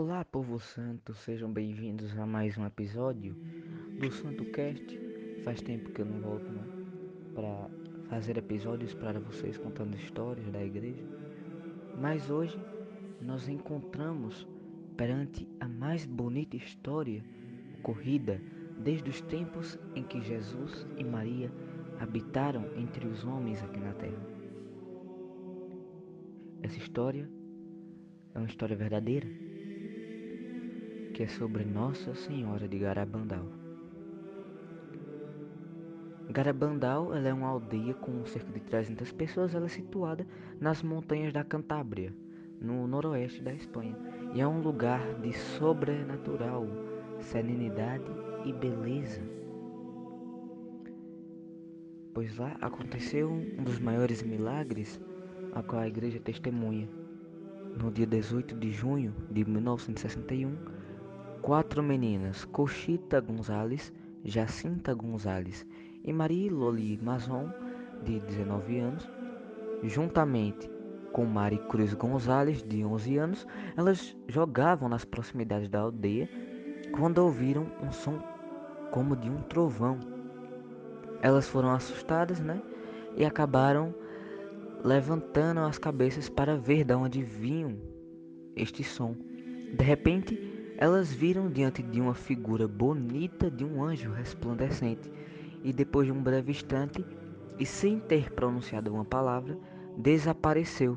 Olá, povo santo, sejam bem-vindos a mais um episódio do Santo Cast. Faz tempo que eu não volto né, para fazer episódios para vocês contando histórias da igreja, mas hoje nós encontramos perante a mais bonita história ocorrida desde os tempos em que Jesus e Maria habitaram entre os homens aqui na terra. Essa história é uma história verdadeira que é sobre Nossa Senhora de Garabandal. Garabandal é uma aldeia com cerca de 300 pessoas, ela é situada nas montanhas da Cantábria, no noroeste da Espanha, e é um lugar de sobrenatural, serenidade e beleza. Pois lá aconteceu um dos maiores milagres a qual a igreja testemunha. No dia 18 de junho de 1961, quatro meninas, Cochita Gonzalez, Jacinta Gonzalez e Marie Loli Mazon, de 19 anos, juntamente com Mari Cruz Gonzalez, de 11 anos, elas jogavam nas proximidades da aldeia quando ouviram um som como de um trovão. Elas foram assustadas, né? E acabaram levantando as cabeças para ver de onde vinha este som. De repente, elas viram diante de uma figura bonita de um anjo resplandecente, e depois de um breve instante, e sem ter pronunciado uma palavra, desapareceu.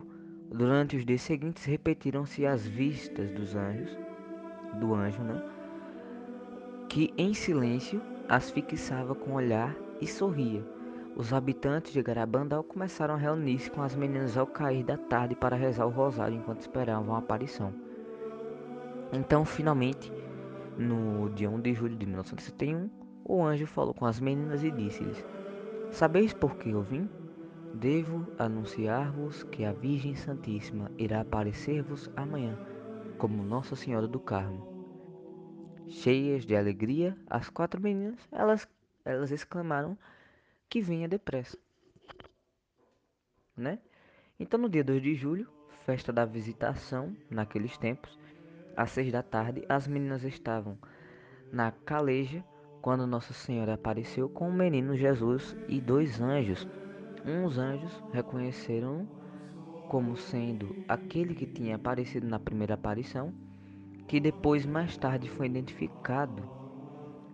Durante os dias seguintes repetiram-se as vistas dos anjos, do anjo, né? Que em silêncio as fixava com olhar e sorria. Os habitantes de Garabandal começaram a reunir-se com as meninas ao cair da tarde para rezar o rosário enquanto esperavam a aparição. Então, finalmente, no dia 1 de julho de 1971, o anjo falou com as meninas e disse-lhes: Sabeis por que eu vim? Devo anunciar-vos que a Virgem Santíssima irá aparecer-vos amanhã, como Nossa Senhora do Carmo. Cheias de alegria, as quatro meninas, elas, elas exclamaram que vinha depressa. Né? Então, no dia 2 de julho, festa da visitação, naqueles tempos, às seis da tarde, as meninas estavam na caleja quando Nossa Senhora apareceu com o menino Jesus e dois anjos. Uns anjos reconheceram como sendo aquele que tinha aparecido na primeira aparição, que depois mais tarde foi identificado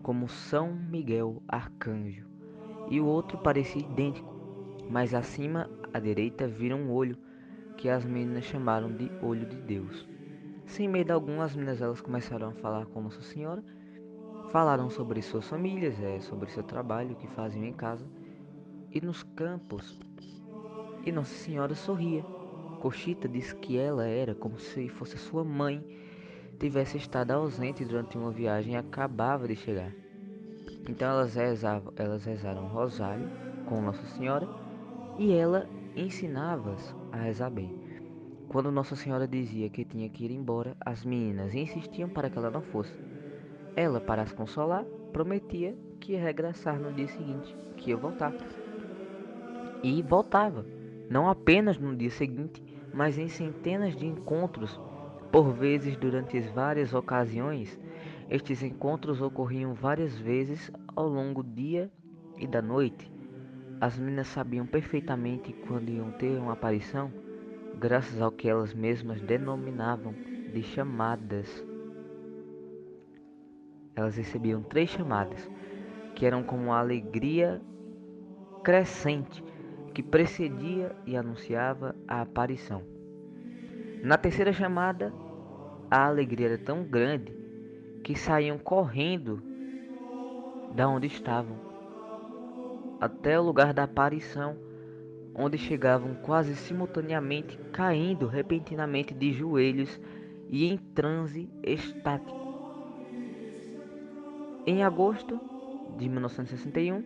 como São Miguel Arcanjo, e o outro parecia idêntico, mas acima à direita viram um olho que as meninas chamaram de olho de Deus. Sem medo algum, as meninas elas começaram a falar com Nossa Senhora, falaram sobre suas famílias, é, sobre seu trabalho, o que faziam em casa e nos campos. E Nossa Senhora sorria. Cochita disse que ela era como se fosse sua mãe, tivesse estado ausente durante uma viagem e acabava de chegar. Então elas rezavam, elas rezaram o rosário com Nossa Senhora e ela ensinava-as a rezar bem. Quando Nossa Senhora dizia que tinha que ir embora, as meninas insistiam para que ela não fosse. Ela, para as consolar, prometia que ia regressar no dia seguinte, que ia voltar. E voltava, não apenas no dia seguinte, mas em centenas de encontros, por vezes durante várias ocasiões. Estes encontros ocorriam várias vezes ao longo do dia e da noite. As meninas sabiam perfeitamente quando iam ter uma aparição graças ao que elas mesmas denominavam de chamadas. Elas recebiam três chamadas, que eram como uma alegria crescente que precedia e anunciava a aparição. Na terceira chamada, a alegria era tão grande que saíam correndo da onde estavam até o lugar da aparição onde chegavam quase simultaneamente, caindo repentinamente de joelhos e em transe estático. Em agosto de 1961,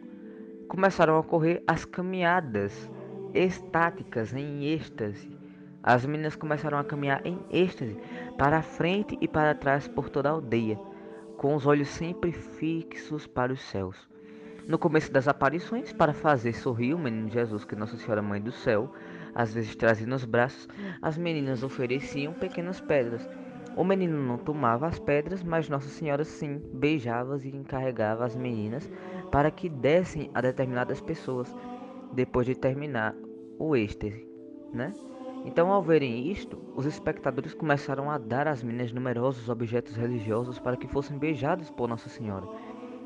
começaram a ocorrer as caminhadas estáticas em êxtase. As meninas começaram a caminhar em êxtase para frente e para trás por toda a aldeia, com os olhos sempre fixos para os céus. No começo das aparições, para fazer sorrir o menino Jesus que Nossa Senhora Mãe do Céu, às vezes trazia nos braços, as meninas ofereciam pequenas pedras. O menino não tomava as pedras, mas Nossa Senhora sim beijava e encarregava as meninas para que dessem a determinadas pessoas depois de terminar o êxtase, né? Então, ao verem isto, os espectadores começaram a dar às meninas numerosos objetos religiosos para que fossem beijados por Nossa Senhora,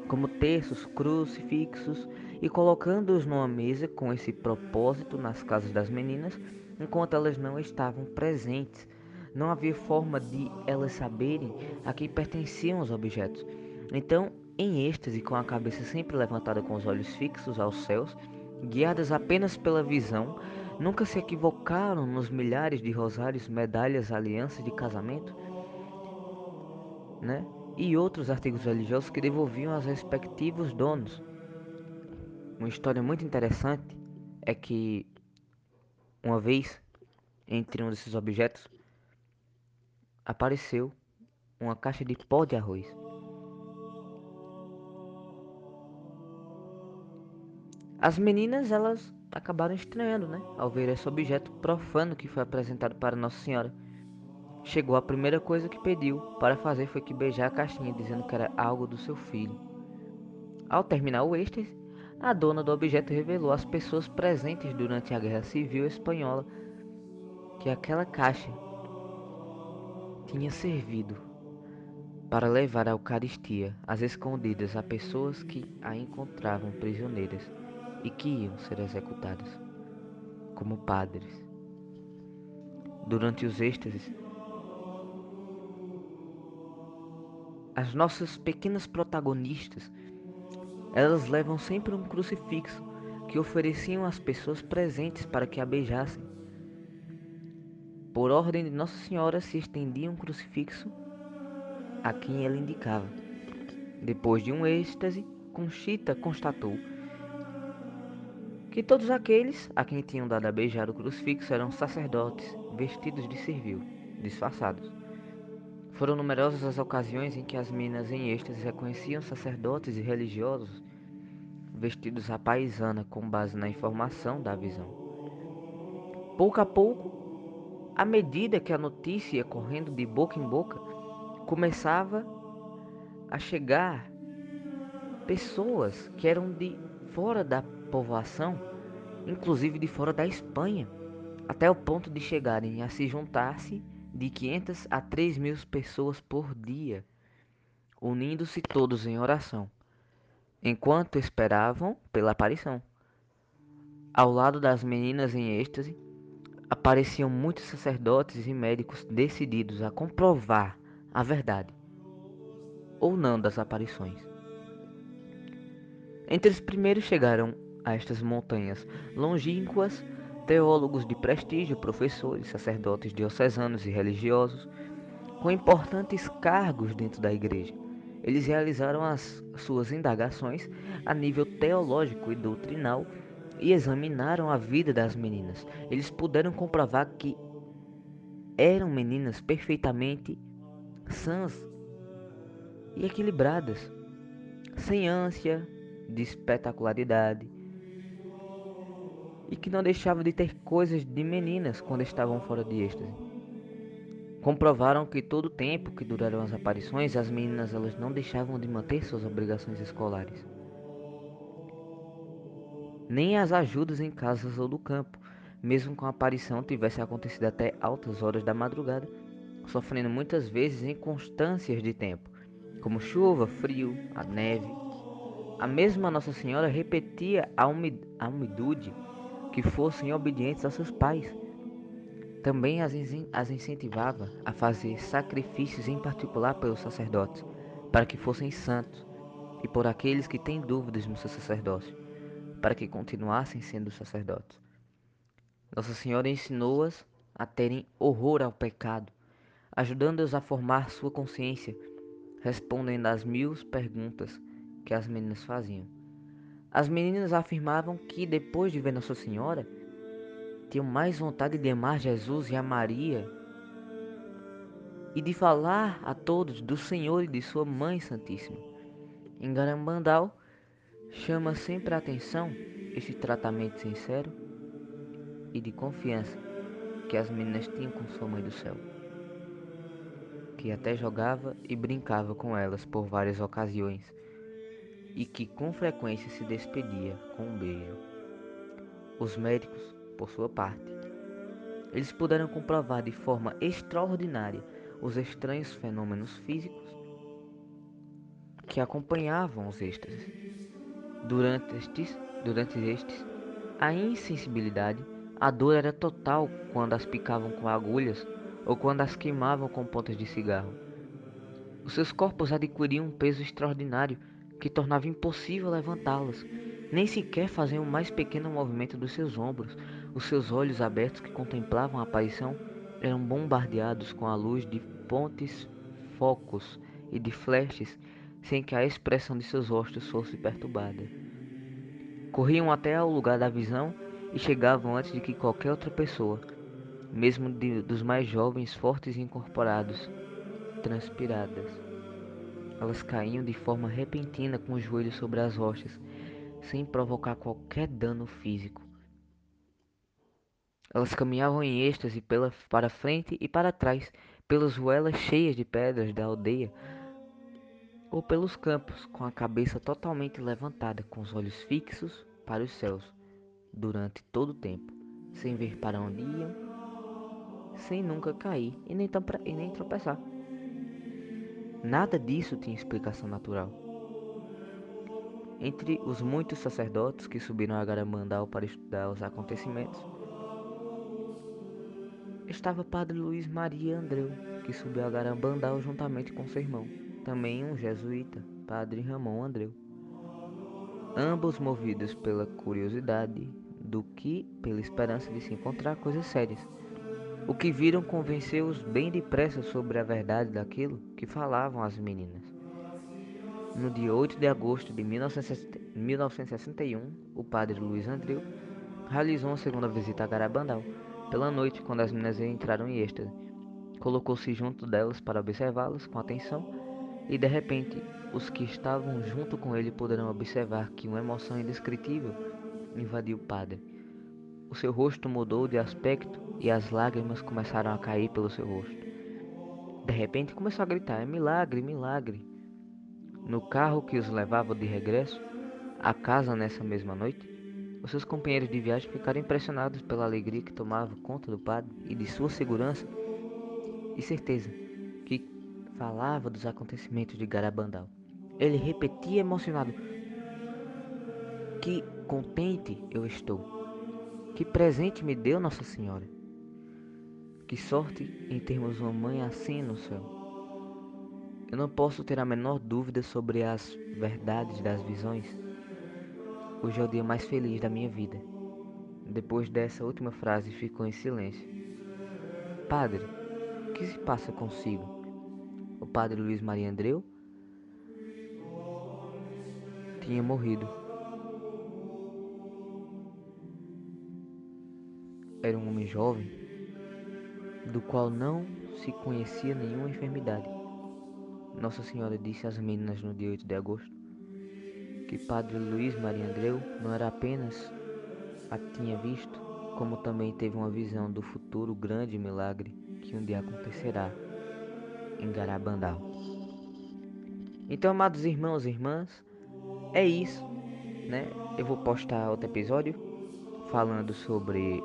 como terços, crucifixos, e colocando-os numa mesa com esse propósito nas casas das meninas, enquanto elas não estavam presentes. Não havia forma de elas saberem a quem pertenciam os objetos. Então, em êxtase, com a cabeça sempre levantada com os olhos fixos aos céus, guiadas apenas pela visão, nunca se equivocaram nos milhares de rosários, medalhas, alianças de casamento, né? E outros artigos religiosos que devolviam aos respectivos donos. Uma história muito interessante é que uma vez entre um desses objetos apareceu uma caixa de pó de arroz. As meninas, elas acabaram estranhando, né? Ao ver esse objeto profano que foi apresentado para Nossa Senhora. Chegou a primeira coisa que pediu para fazer foi que beijar a caixinha, dizendo que era algo do seu filho. Ao terminar o êxtase, a dona do objeto revelou às pessoas presentes durante a Guerra Civil Espanhola que aquela caixa tinha servido para levar a Eucaristia às escondidas a pessoas que a encontravam prisioneiras e que iam ser executadas como padres. Durante os êxtases, as nossas pequenas protagonistas, elas levam sempre um crucifixo que ofereciam às pessoas presentes para que a beijassem. Por ordem de Nossa Senhora se estendia um crucifixo a quem ela indicava. Depois de um êxtase, Conchita constatou que todos aqueles a quem tinham dado a beijar o crucifixo eram sacerdotes, vestidos de civil, disfarçados. Foram numerosas as ocasiões em que as minas em êxtase reconheciam sacerdotes e religiosos vestidos à paisana com base na informação da visão. Pouco a pouco, à medida que a notícia ia correndo de boca em boca, começava a chegar pessoas que eram de fora da povoação, inclusive de fora da Espanha, até o ponto de chegarem a se juntar-se de 500 a 3 mil pessoas por dia, unindo-se todos em oração, enquanto esperavam pela aparição. Ao lado das meninas em êxtase, apareciam muitos sacerdotes e médicos decididos a comprovar a verdade ou não das aparições. Entre os primeiros chegaram a estas montanhas longínquas teólogos de prestígio, professores, sacerdotes diocesanos e religiosos, com importantes cargos dentro da igreja. Eles realizaram as suas indagações a nível teológico e doutrinal e examinaram a vida das meninas. Eles puderam comprovar que eram meninas perfeitamente sãs e equilibradas, sem ânsia de espetacularidade, e que não deixavam de ter coisas de meninas quando estavam fora de êxtase. Comprovaram que todo o tempo que duraram as aparições, as meninas elas não deixavam de manter suas obrigações escolares. Nem as ajudas em casas ou do campo, mesmo com a aparição tivesse acontecido até altas horas da madrugada, sofrendo muitas vezes inconstâncias de tempo, como chuva, frio, a neve. A mesma Nossa Senhora repetia a, umidade que fossem obedientes aos seus pais. Também as, as incentivava a fazer sacrifícios, em particular pelos sacerdotes, para que fossem santos, e por aqueles que têm dúvidas no seu sacerdócio, para que continuassem sendo sacerdotes. Nossa Senhora ensinou-as a terem horror ao pecado, ajudando-as a formar sua consciência, respondendo às mil perguntas que as meninas faziam. As meninas afirmavam que depois de ver Nossa Senhora, tinham mais vontade de amar Jesus e a Maria e de falar a todos do Senhor e de sua Mãe Santíssima. Em Garambandal, chama sempre a atenção esse tratamento sincero e de confiança que as meninas tinham com sua Mãe do Céu. Que até jogava e brincava com elas por várias ocasiões, e que com frequência se despedia com um beijo. Os médicos, por sua parte, eles puderam comprovar de forma extraordinária os estranhos fenômenos físicos que acompanhavam os êxtases. Durante estes, durante estes, a insensibilidade, a dor era total quando as picavam com agulhas ou quando as queimavam com pontas de cigarro. Os seus corpos adquiriam um peso extraordinário que tornava impossível levantá-las, nem sequer faziam o mais pequeno movimento dos seus ombros. Os seus olhos abertos que contemplavam a aparição eram bombardeados com a luz de pontes, focos e de flashes sem que a expressão de seus rostos fosse perturbada. Corriam até ao lugar da visão e chegavam antes de que qualquer outra pessoa, mesmo de, dos mais jovens, fortes e incorporados, transpiradas. Elas caíam de forma repentina com os joelhos sobre as rochas, sem provocar qualquer dano físico. Elas caminhavam em êxtase pela, para frente e para trás, pelas ruelas cheias de pedras da aldeia, ou pelos campos, com a cabeça totalmente levantada, com os olhos fixos para os céus, durante todo o tempo, sem ver para onde iam, sem nunca cair e nem, e nem tropeçar. Nada disso tinha explicação natural. Entre os muitos sacerdotes que subiram a Garabandal para estudar os acontecimentos, estava Padre Luiz Maria Andreu, que subiu a Garabandal juntamente com seu irmão também um jesuíta, Padre Ramon Andreu. Ambos movidos pela curiosidade do que pela esperança de se encontrar coisas sérias. O que viram convenceu-os bem depressa sobre a verdade daquilo que falavam as meninas. No dia 8 de agosto de 1961, o padre Luiz Andreu realizou uma segunda visita a Garabandal. Pela noite, quando as meninas entraram em êxtase, colocou-se junto delas para observá-las com atenção e de repente, os que estavam junto com ele poderão observar que uma emoção indescritível invadiu o padre. O seu rosto mudou de aspecto e as lágrimas começaram a cair pelo seu rosto. De repente começou a gritar: é milagre, milagre! No carro que os levava de regresso à casa nessa mesma noite, os seus companheiros de viagem ficaram impressionados pela alegria que tomava conta do padre e de sua segurança e certeza que falava dos acontecimentos de Garabandal. Ele repetia emocionado: Que contente eu estou! Que presente me deu Nossa Senhora! Que sorte em termos uma mãe assim no céu! Eu não posso ter a menor dúvida sobre as verdades das visões. Hoje é o dia mais feliz da minha vida. Depois dessa última frase, ficou em silêncio. Padre, o que se passa consigo? o padre Luiz Maria Andreu, tinha morrido. Era um homem jovem, do qual não se conhecia nenhuma enfermidade. Nossa Senhora disse às meninas no dia 8 de agosto que Padre Luiz Maria Andreu não era apenas a tinha visto, como também teve uma visão do futuro grande milagre que um dia acontecerá em Garabandal. Então, amados irmãos e irmãs, é isso, né? Eu vou postar outro episódio falando sobre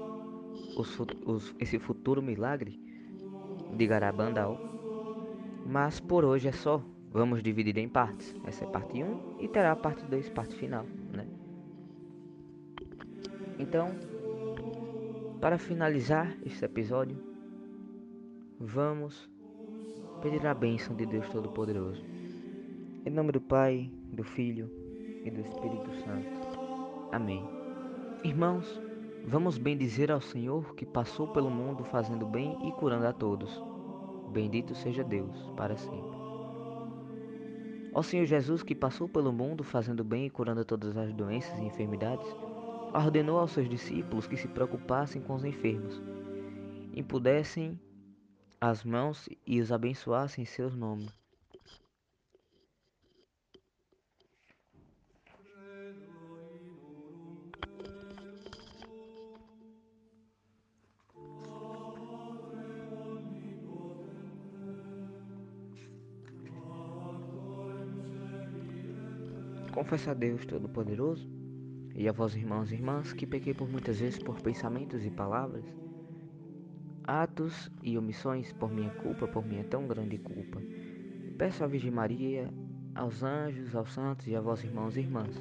os, os, esse futuro milagre de Garabandal. Mas por hoje é só. Vamos dividir em partes. Essa é parte 1 e terá a parte 2, parte final, né? Então, para finalizar este episódio, vamos pedir a bênção de Deus Todo-Poderoso. Em nome do Pai, do Filho e do Espírito Santo. Amém. Irmãos, vamos bendizer ao Senhor que passou pelo mundo fazendo bem e curando a todos. Bendito seja Deus para sempre. Ó Senhor Jesus que passou pelo mundo fazendo bem e curando todas as doenças e enfermidades, ordenou aos seus discípulos que se preocupassem com os enfermos e pudessem as mãos e os abençoasse em seus nomes. Confesso a Deus Todo-Poderoso e a vós, irmãos e irmãs, que pequei por muitas vezes por pensamentos e palavras, atos e omissões por minha culpa, por minha tão grande culpa. Peço à Virgem Maria, aos anjos, aos santos e a vós, irmãos e irmãs,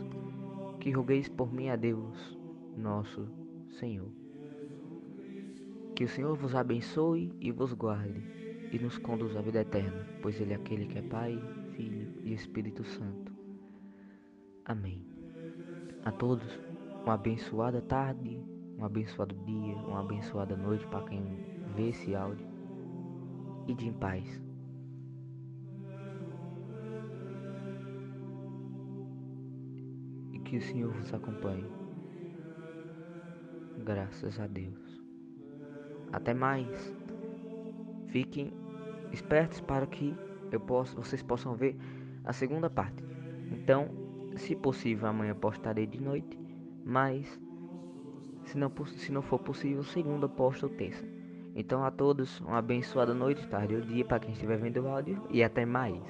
que rogueis por mim a Deus, nosso Senhor. Que o Senhor vos abençoe e vos guarde e nos conduza à vida eterna, pois Ele é aquele que é Pai, Filho e Espírito Santo. Amém. A todos, uma abençoada tarde, um abençoado dia, uma abençoada noite para quem vê esse áudio. E de em paz. E que o Senhor vos acompanhe. Graças a Deus. Até mais. Fiquem espertos para que eu possa, vocês possam ver a segunda parte. Então, se possível, amanhã postarei de noite, mas se não, se não for possível, segunda posto terça. Então a todos, uma abençoada noite, tarde ou dia para quem estiver vendo o áudio e até mais.